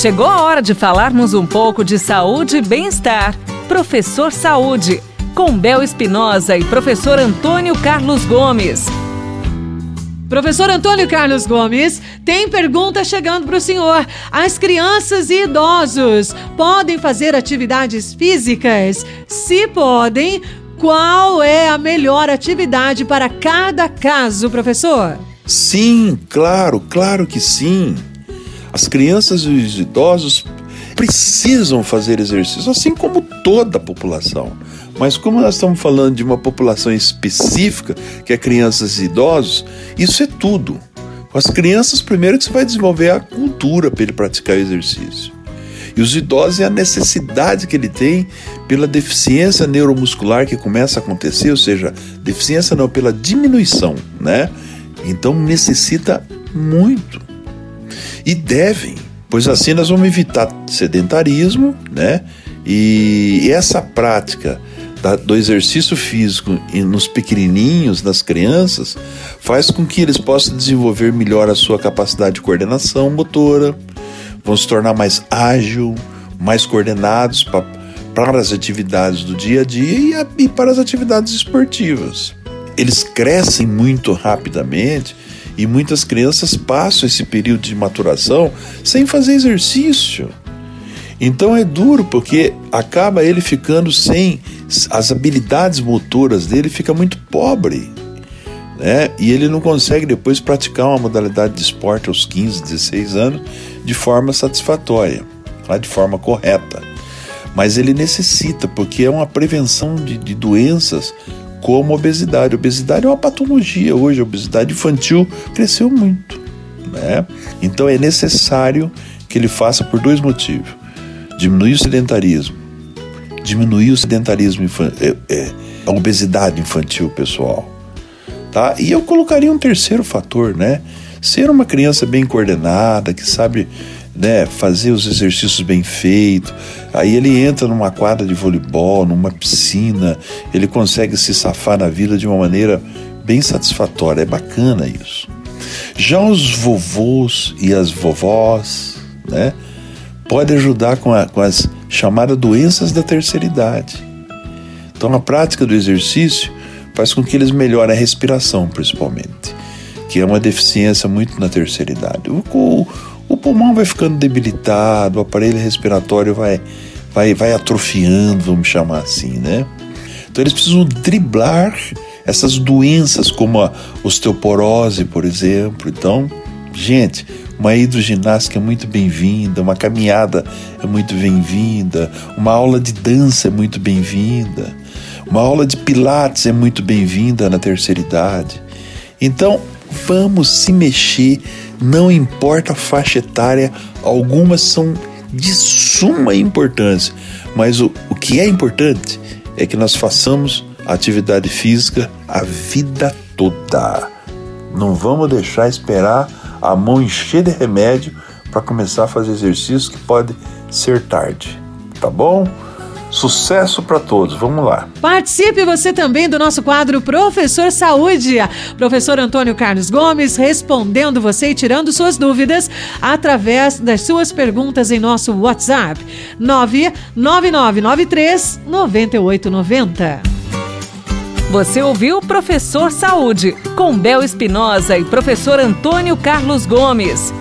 Chegou a hora de falarmos um pouco de saúde e bem-estar. Professor Saúde, com Bel Espinosa e professor Antônio Carlos Gomes. Professor Antônio Carlos Gomes, tem pergunta chegando para o senhor. As crianças e idosos podem fazer atividades físicas? Se podem, qual é a melhor atividade para cada caso, professor? Sim, claro, claro que sim. As crianças e os idosos precisam fazer exercício, assim como toda a população. Mas como nós estamos falando de uma população específica, que é crianças e idosos, isso é tudo. Com as crianças, primeiro que você vai desenvolver a cultura para ele praticar o exercício. E os idosos é a necessidade que ele tem pela deficiência neuromuscular que começa a acontecer, ou seja, deficiência não, pela diminuição, né? Então necessita muito. E devem, pois assim nós vamos evitar sedentarismo, né? E essa prática da, do exercício físico nos pequenininhos, nas crianças, faz com que eles possam desenvolver melhor a sua capacidade de coordenação motora, vão se tornar mais ágil, mais coordenados pra, para as atividades do dia a dia e, a, e para as atividades esportivas. Eles crescem muito rapidamente e muitas crianças passam esse período de maturação sem fazer exercício. Então é duro porque acaba ele ficando sem as habilidades motoras dele fica muito pobre, né? E ele não consegue depois praticar uma modalidade de esporte aos 15, 16 anos de forma satisfatória, tá? de forma correta. Mas ele necessita, porque é uma prevenção de, de doenças como obesidade. Obesidade é uma patologia hoje, a obesidade infantil cresceu muito. Né? Então é necessário que ele faça por dois motivos: diminuir o sedentarismo, diminuir o sedentarismo, é, é, a obesidade infantil, pessoal. Tá? E eu colocaria um terceiro fator, né? Ser uma criança bem coordenada, que sabe né, fazer os exercícios bem feitos. Aí ele entra numa quadra de voleibol, numa piscina, ele consegue se safar na vida de uma maneira bem satisfatória. É bacana isso. Já os vovôs e as vovós, né, pode ajudar com, a, com as chamadas doenças da terceira idade. Então, a prática do exercício faz com que eles melhorem a respiração, principalmente, que é uma deficiência muito na terceira idade. O, o, pulmão vai ficando debilitado, o aparelho respiratório vai, vai, vai atrofiando, vamos chamar assim, né? Então eles precisam driblar essas doenças como a osteoporose, por exemplo. Então, gente, uma hidroginástica é muito bem-vinda, uma caminhada é muito bem-vinda, uma aula de dança é muito bem-vinda, uma aula de pilates é muito bem-vinda na terceira idade. Então, vamos se mexer não importa a faixa etária, algumas são de suma importância, mas o, o que é importante é que nós façamos atividade física a vida toda. Não vamos deixar esperar a mão encher de remédio para começar a fazer exercício que pode ser tarde, tá bom? Sucesso para todos. Vamos lá. Participe você também do nosso quadro Professor Saúde. Professor Antônio Carlos Gomes respondendo você e tirando suas dúvidas através das suas perguntas em nosso WhatsApp 99993 9890. Você ouviu Professor Saúde com Bel Espinosa e professor Antônio Carlos Gomes.